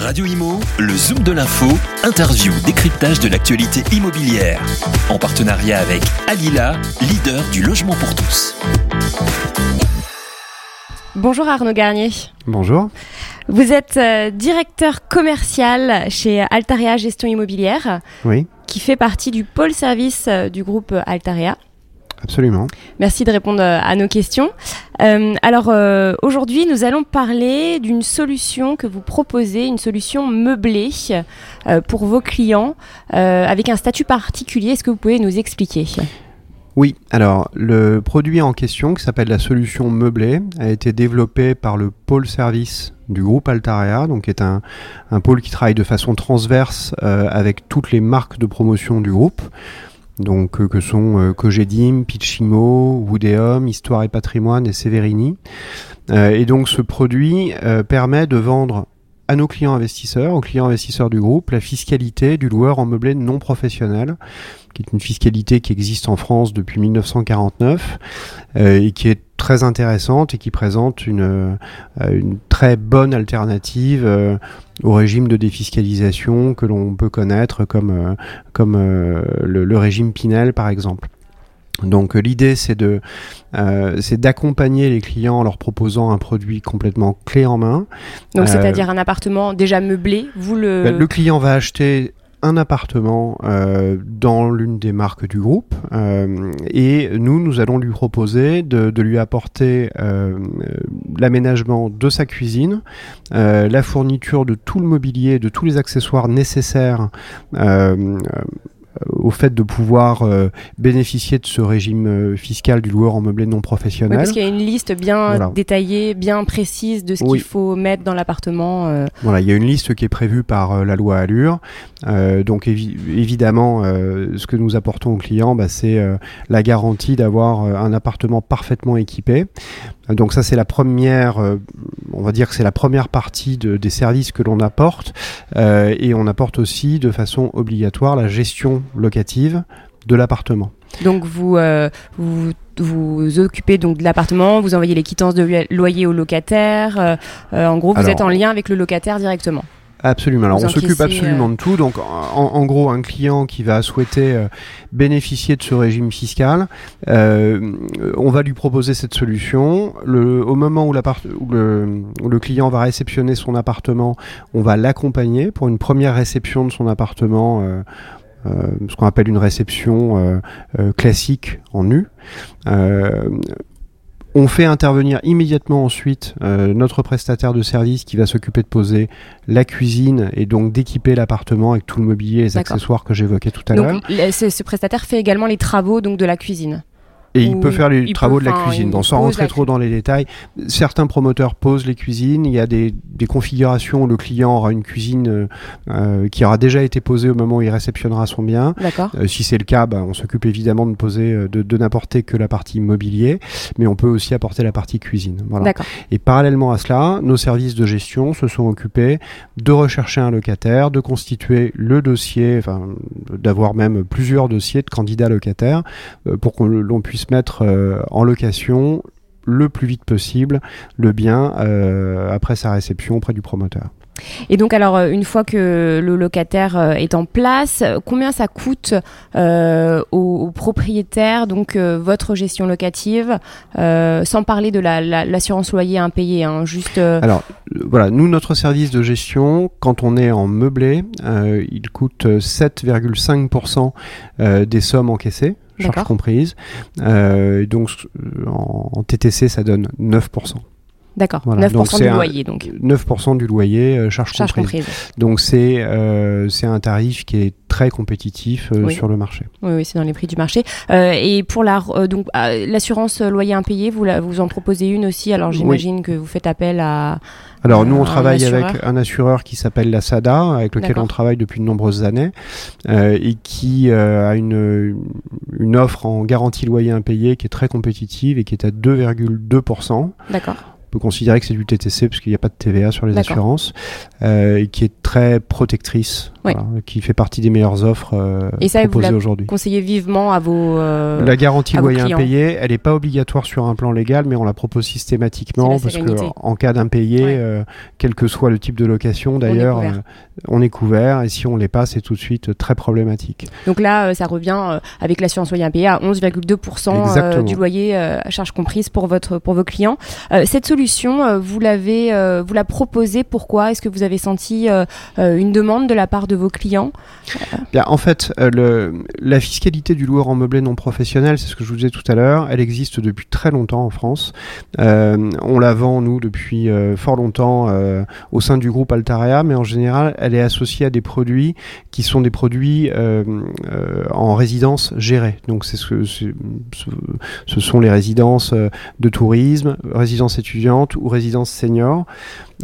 Radio Imo, le Zoom de l'info, interview, décryptage de l'actualité immobilière. En partenariat avec Alila, leader du logement pour tous. Bonjour Arnaud Garnier. Bonjour. Vous êtes euh, directeur commercial chez Altaria Gestion Immobilière, Oui, qui fait partie du pôle service euh, du groupe Altaria. Absolument. Merci de répondre euh, à nos questions. Euh, alors euh, aujourd'hui, nous allons parler d'une solution que vous proposez, une solution meublée euh, pour vos clients avec un statut particulier. Est-ce que vous pouvez nous expliquer? Oui, alors le produit en question, qui s'appelle la solution meublée, a été développé par le pôle service du groupe Altaria, donc qui est un, un pôle qui travaille de façon transverse avec toutes les marques de promotion du groupe. Donc euh, que sont euh, Cogedim, Pitchimo, Woodeum, Histoire et Patrimoine et Severini. Euh, et donc ce produit euh, permet de vendre à nos clients investisseurs, aux clients investisseurs du groupe, la fiscalité du loueur en meublé non professionnel, qui est une fiscalité qui existe en France depuis 1949 euh, et qui est très intéressante et qui présente une, euh, une très bonne alternative euh, au régime de défiscalisation que l'on peut connaître comme, euh, comme euh, le, le régime Pinel par exemple. Donc l'idée c'est de c'est d'accompagner les clients en leur proposant un produit complètement clé en main. Donc c'est-à-dire un appartement déjà meublé, vous le... Bah, le client va acheter un appartement euh, dans l'une des marques du groupe euh, et nous, nous allons lui proposer de, lui apporter euh, l'aménagement de sa cuisine, la fourniture de tout le mobilier, de tous les accessoires nécessaires au fait de pouvoir euh, bénéficier de ce régime euh, fiscal du loueur en meublé non Oui, professionnel. parce qu'il y a une liste bien Voilà. détaillée, bien précise de ce Oui. qu'il faut mettre dans l'appartement. euh. Voilà, il y a une liste qui est prévue par euh, la loi Allure. Euh, donc évi- évidemment, euh, ce que nous apportons aux clients, bah, c'est euh, la garantie d'avoir euh, un appartement parfaitement équipé. Donc ça, c'est la première, euh, on va dire que c'est la première partie de- des services que l'on apporte. Euh, et on apporte aussi de façon obligatoire la gestion locative de l'appartement. Donc vous, euh, vous vous occupez donc de l'appartement, vous envoyez les quittances de lo- loyer au locataire. euh, en gros, vous Alors- êtes en lien avec le locataire directement. Absolument. Alors on s'occupe absolument de tout. Donc en, en gros, un client qui va souhaiter euh, bénéficier de ce régime fiscal, euh, on va lui proposer cette solution. Le, au moment où, le, où le client va réceptionner son appartement, on va l'accompagner pour une première réception de son appartement. euh, euh, ce qu'on appelle une réception euh, euh, classique en nu. On fait intervenir immédiatement ensuite euh, notre prestataire de service qui va s'occuper de poser la cuisine et donc d'équiper l'appartement avec tout le mobilier et les accessoires que j'évoquais tout à l'heure. Ce, ce prestataire fait également les travaux donc de la cuisine. Et il peut faire les travaux peut- de la enfin, cuisine. Donc, sans rentrer trop dans les détails, certains promoteurs posent les cuisines. Il y a des, des configurations où le client aura une cuisine euh, euh, qui aura déjà été posée au moment où il réceptionnera son bien. D'accord. Euh, si c'est le cas, bah, on s'occupe évidemment de poser, euh, de, de n'apporter que la partie mobilier, mais on peut aussi apporter la partie cuisine. Voilà. D'accord. Et parallèlement à cela, nos services de gestion se sont occupés de rechercher un locataire, de constituer le dossier, enfin d'avoir même plusieurs dossiers de candidats locataires euh, pour qu'on l'on puisse mettre euh, en location le plus vite possible le bien euh, après sa réception auprès du promoteur. Et donc alors euh, une fois que le locataire est en place, combien ça coûte euh, au, au propriétaire donc euh, votre gestion locative, euh, sans parler de la- la- l'assurance loyer impayé, hein, juste. Alors voilà, nous notre service de gestion, quand on est en meublé, il coûte 7,5% euh, des sommes encaissées, charges D'accord. comprises. Euh, donc euh, en, en TTC, ça donne 9%. D'accord. Voilà, 9% donc du loyer donc. 9% du loyer, euh, Charge comprises. comprise. Donc c'est euh, c'est un tarif qui est très compétitif euh, Oui. sur le marché. Oui, oui, c'est dans les prix du marché. Euh, et pour la donc euh, l'assurance loyer impayé, vous la, vous en proposez une aussi? Alors Oui. j'imagine que vous faites appel à. Alors nous on travaille assureur. avec un assureur qui s'appelle la SADA, avec lequel on travaille depuis de nombreuses années, et qui a une, une offre en garantie loyer impayé qui est très compétitive et qui est à 2,2%. D'accord. Peut considérer que c'est du TTC parce qu'il n'y a pas de TVA sur les assurances, euh, qui est très protectrice, qui fait partie des meilleures offres euh, et ça, proposées aujourd'hui. Conseillez vivement à vos euh, La garantie loyer impayé, elle n'est pas obligatoire sur un plan légal, mais on la propose systématiquement parce que en cas d'impayé, euh, quel que soit le type de location, d'ailleurs, on, est couvert et si on l'est pas, c'est tout de suite très problématique. Donc là, ça revient avec l'assurance loyer impayé à 11,2% du loyer à charge comprise pour votre pour vos clients. cette solution, vous l'avez vous la proposez pourquoi? Est-ce que vous avez senti une demande de la part de vos clients? En fait, euh, la fiscalité du loueur en meublé non professionnel, c'est ce que je vous disais tout à l'heure, elle existe depuis très longtemps en France. Euh, on la vend, nous, depuis euh, fort longtemps au sein du groupe Altaria, mais en général, elle est associée à des produits qui sont des produits en résidence gérée. Donc, ce, ce sont les résidences de tourisme, résidences étudiantes ou résidences seniors.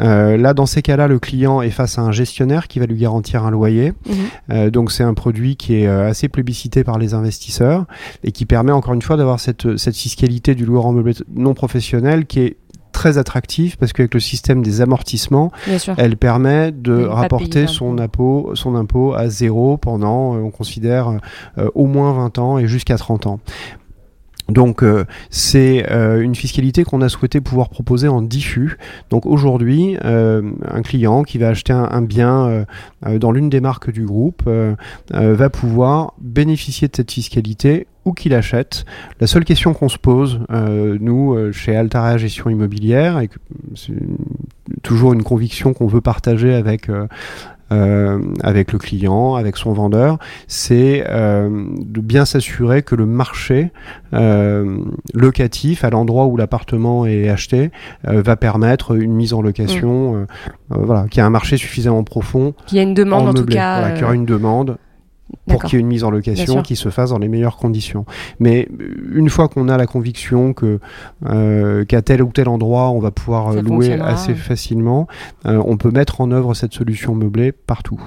Euh, là, dans ces cas-là, le client est face à un gestionnaire qui va lui garantir un loyer. Mhm. Euh, donc, c'est un produit qui est euh, assez plébiscité par les investisseurs et qui permet encore une fois d'avoir cette, cette fiscalité du loueur en meublé non professionnel qui est très attractif parce qu'avec le système des amortissements, elle permet de rapporter son impôt, son impôt à zéro pendant, on considère, au moins 20 ans et jusqu'à 30 ans. Donc euh, c'est euh, une fiscalité qu'on a souhaité pouvoir proposer en diffus. Donc aujourd'hui, euh, un client qui va acheter un, bien dans l'une des marques du groupe va pouvoir bénéficier de cette fiscalité ou qu'il achète. La seule question qu'on se pose, nous, chez Altarea Gestion Immobilière, et c'est toujours une conviction qu'on veut partager avec euh, avec le client, avec son vendeur, c'est euh, de bien s'assurer que le marché euh, locatif à l'endroit où l'appartement est acheté va permettre une mise en location, mmh. voilà, qu'il y a un marché suffisamment profond, qu'il y a une demande en, tout cas, voilà, qu'il y aura une demande pour qu'il y ait une mise en location qui se fasse dans les meilleures conditions. Mais euh, une fois qu'on a la conviction que euh, qu'à tel ou tel endroit on va pouvoir euh, louer assez facilement, on peut mettre en œuvre cette solution meublée partout.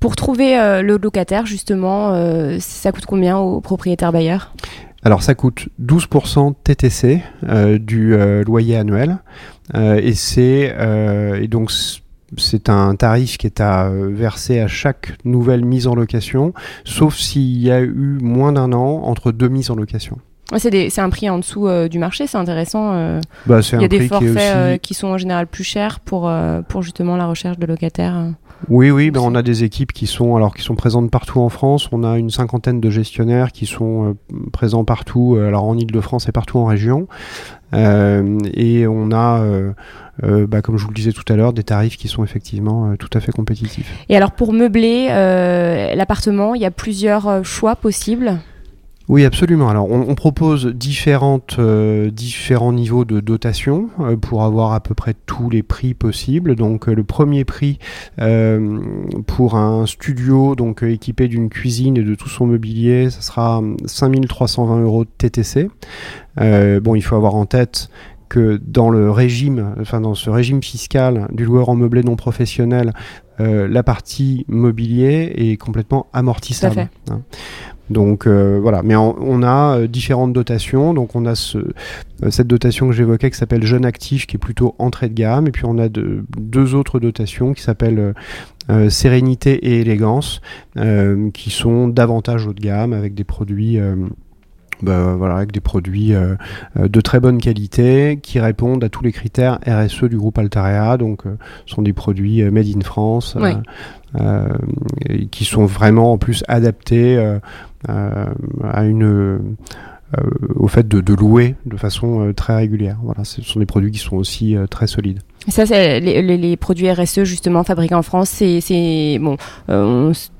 Pour trouver le locataire, justement, ça coûte combien aux propriétaires bailleurs alors ça coûte 12% TTC du loyer annuel. Et c'est et donc c'est un tarif qui est à euh, verser à chaque nouvelle mise en location, sauf s'il y a eu moins d'un an entre deux mises en location. c'est, un prix en dessous euh, du marché, c'est intéressant. Euh. Bah, il y a des forfaits qui, sont en général plus chers pour, pour justement la recherche de locataires. Oui, oui, ben on a des équipes qui sont alors qui sont présentes partout en France. On a une cinquantaine de gestionnaires qui sont présents partout, alors en Ile-de-France et partout en région. et on a euh, bah, comme je vous le disais tout à l'heure, des tarifs qui sont effectivement euh, tout à fait compétitifs. Et alors pour meubler euh, l'appartement, il y a plusieurs choix possibles? Oui, absolument. Alors, on, propose différentes, différents niveaux de dotation pour avoir à peu près tous les prix possibles. Donc, le premier prix pour un studio donc équipé d'une cuisine et de tout son mobilier, ça sera 5320 euros de TTC. bon, il faut avoir en tête que dans le régime, enfin dans ce régime fiscal du loueur en meublé non professionnel, euh, la partie mobilier est complètement amortissable. Hein. Donc euh, voilà, mais on, a euh, différentes dotations. Donc on a ce, cette dotation que j'évoquais qui s'appelle Jeune Actif, qui est plutôt entrée de gamme, et puis on a de, deux autres dotations qui s'appellent Sérénité et Élégance, qui sont davantage haut de gamme avec des produits bah, voilà, avec des produits euh, euh, de très bonne qualité qui répondent à tous les critères RSE du groupe Altarea. Donc, euh, ce sont des produits made in France qui sont vraiment en plus adaptés à une au fait de, louer de façon très régulière. Voilà, ce sont des produits qui sont aussi très solides. Ça, c'est les, produits RSE justement fabriqués en France. C'est bon,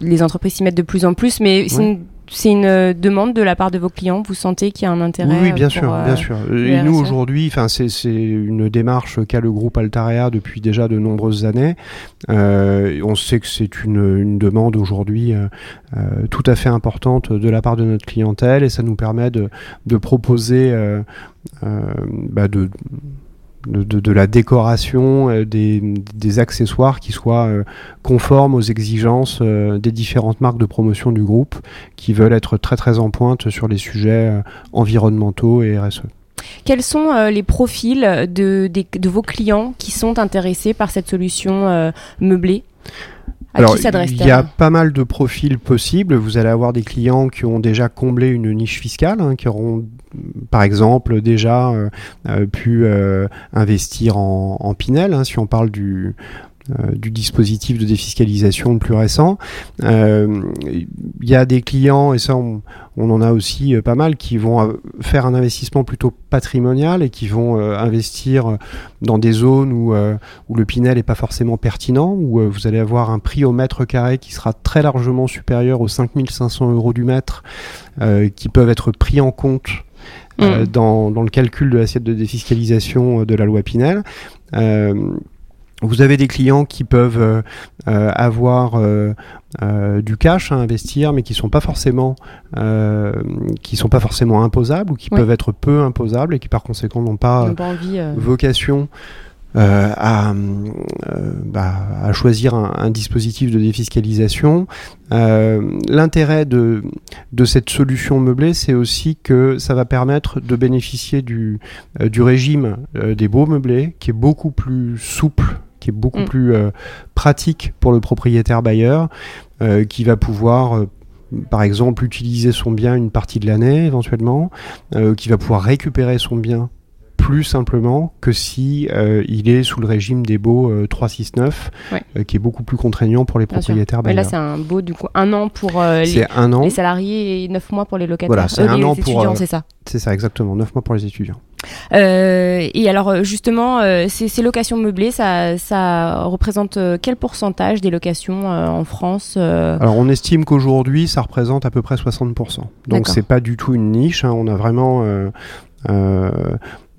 les entreprises s'y mettent de plus en plus, mais c'est une c'est une euh, demande de la part de vos clients Vous sentez qu'il y a un intérêt Oui, bien sûr, bien euh, sûr. Et nous aujourd'hui, enfin, c'est une démarche qu'a le groupe Altarea depuis déjà de nombreuses années. Euh, on sait que c'est une, demande aujourd'hui tout à fait importante de la part de notre clientèle et ça nous permet de, proposer bah, de de, la décoration, euh, des, accessoires qui soient euh, conformes aux exigences euh, des différentes marques de promotion du groupe qui veulent être très très en pointe sur les sujets environnementaux et RSE. Quels sont les profils de, de, vos clients qui sont intéressés par cette solution meublée? Alors, il y a pas mal de profils possibles. Vous allez avoir des clients qui ont déjà comblé une niche fiscale, hein, qui auront, par exemple, déjà euh, euh, pu euh, investir en, Pinel. Hein, si on parle du, dispositif de défiscalisation le plus récent. Il y a des clients, et ça on, en a aussi pas mal, qui vont faire un investissement plutôt patrimonial et qui vont investir dans des zones où, où le Pinel n'est pas forcément pertinent, où vous allez avoir un prix au mètre carré qui sera très largement supérieur aux 5500 euros du mètre, qui peuvent être pris en compte mmh. dans, dans, le calcul de l'assiette de défiscalisation de la loi Pinel. Vous avez des clients qui peuvent euh, euh, avoir euh, du cash à investir, mais qui sont pas forcément qui sont pas forcément imposables ou qui peuvent être peu imposables et qui par conséquent n'ont pas, vocation à, bah, à, choisir un, un, dispositif de défiscalisation. L'intérêt de, de cette solution meublée, c'est aussi que ça va permettre de bénéficier du, du régime des beaux meublés, qui est beaucoup plus souple qui est beaucoup mm. plus euh, pratique pour le propriétaire bailleur, euh, qui va pouvoir euh, par exemple utiliser son bien une partie de l'année éventuellement, qui va pouvoir récupérer son bien plus simplement que si il est sous le régime des baux 369, qui est beaucoup plus contraignant pour les propriétaires bailleurs. là, c'est un beau du coup un an pour les, un an. les, salariés et neuf mois pour les locataires. Voilà, c'est un an pour c'est ça. C'est ça exactement, neuf mois pour les étudiants. Euh, et alors euh, justement, euh, ces, locations meublées, ça, ça représente quel pourcentage des locations en France Alors on estime qu'aujourd'hui, ça représente à peu près 60%. Donc c'est pas du tout une niche. Hein. On a vraiment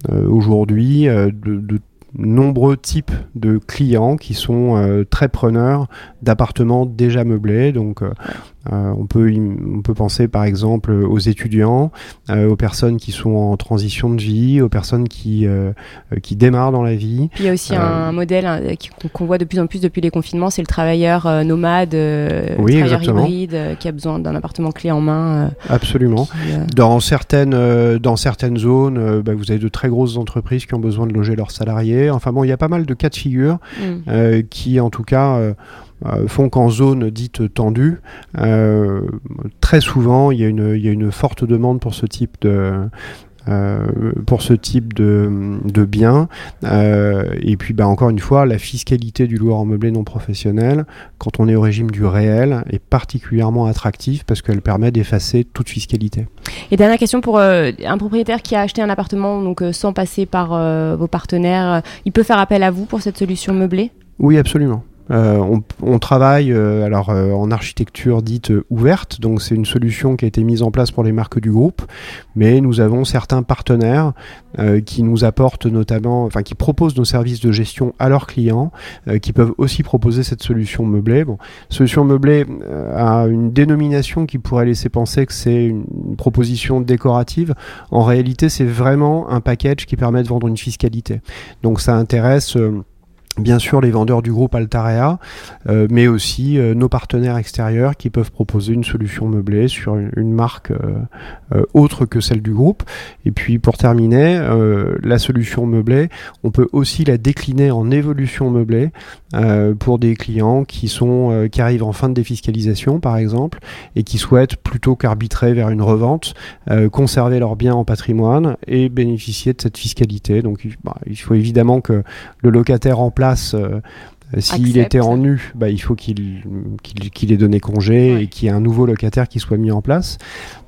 aujourd'hui de, de nombreux types de clients qui sont euh, très preneurs d'appartements déjà meublés. Donc, euh, euh, on, peut, on peut penser par exemple aux étudiants, aux personnes qui sont en transition de vie, aux personnes qui, qui démarrent dans la vie. il y a aussi un modèle hein, qu'on voit de plus en plus depuis les confinements, c'est le travailleur nomade, oui, travailleur hybride qui a besoin d'un appartement clé en main. Absolument. dans, certaines, dans certaines zones, bah, vous avez de très grosses entreprises qui ont besoin de loger leurs salariés Enfin bon, il y a pas mal de cas de figure mm. euh, qui, en tout cas, euh, euh, font qu'en zone dite tendue, très souvent, il y, a une, il y, a une, forte demande pour ce type de, euh, pour ce type de, de biens. Euh, et puis, bah, encore une fois, la fiscalité du loueur en meublé non professionnel, quand on est au régime du réel, est particulièrement attractive parce qu'elle permet d'effacer toute fiscalité. Et dernière question pour euh, un propriétaire qui a acheté un appartement donc sans passer par vos partenaires, il peut faire appel à vous pour cette solution meublée? Oui, absolument. Euh, on, travaille euh, alors euh, en architecture dite ouverte, donc c'est une solution qui a été mise en place pour les marques du groupe, mais nous avons certains partenaires qui nous apportent notamment, enfin qui proposent nos services de gestion à leurs clients, qui peuvent aussi proposer cette solution meublée. Bon, solution meublée a une dénomination qui pourrait laisser penser que c'est une proposition décorative. En réalité, c'est vraiment un package qui permet de vendre une fiscalité. Donc ça intéresse bien sûr les vendeurs du groupe Altarea, euh, mais aussi euh, nos partenaires extérieurs qui peuvent proposer une solution meublée sur une, marque euh, autre que celle du groupe. Et puis pour terminer, la solution meublée, on peut aussi la décliner en évolution meublée pour des clients qui sont qui arrivent en fin de défiscalisation par exemple et qui souhaitent plutôt qu'arbitrer vers une revente, conserver leurs biens en patrimoine et bénéficier de cette fiscalité. Donc bah, il faut évidemment que le locataire en place euh, s'il était en nu, bah, il faut qu'il qu'il ait donné congé et qu'il y ait un nouveau locataire qui soit mis en place.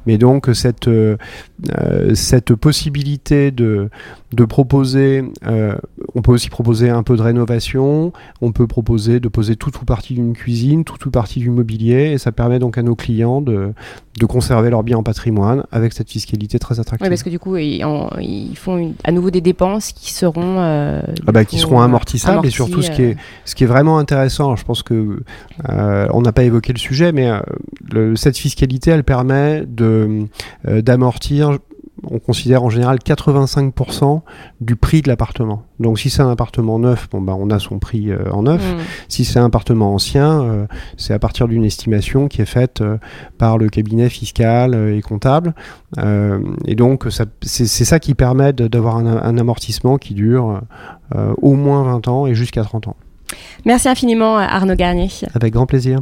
Mais donc cette, euh, euh, cette possibilité de, de proposer, euh, on peut aussi proposer un peu de rénovation, on peut proposer de poser toute ou partie d'une cuisine, toute ou partie du mobilier, et ça permet donc à nos clients de, de conserver leurs biens en patrimoine avec cette fiscalité très attractive. Oui, parce que du coup, ils, ils font à nouveau des dépenses qui seront, ah bah, qui seront amortissables, et surtout ce qui est ce qui est vraiment intéressant. Je pense que on n'a pas évoqué le sujet, mais le, cette fiscalité, elle permet de d'amortir on considère en général 85% du prix de l'appartement. Donc si c'est un appartement neuf, bon bah on a son prix euh, en neuf. Mm. Si c'est un appartement ancien, euh, c'est à partir d'une estimation qui est faite euh, par le cabinet fiscal euh, et comptable. Euh, et donc c'est ça qui permet d'avoir un, un amortissement qui dure euh, au moins 20 ans et jusqu'à 30 ans. Merci infiniment Arnaud Garnier. Avec grand plaisir.